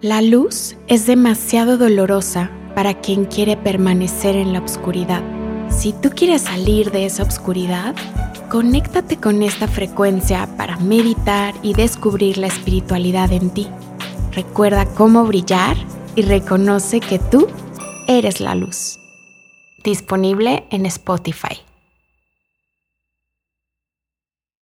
La luz es demasiado dolorosa para quien quiere permanecer en la oscuridad. Si tú quieres salir de esa oscuridad, conéctate con esta frecuencia para meditar y descubrir la espiritualidad en ti. Recuerda cómo brillar y reconoce que tú eres la luz. Disponible en Spotify.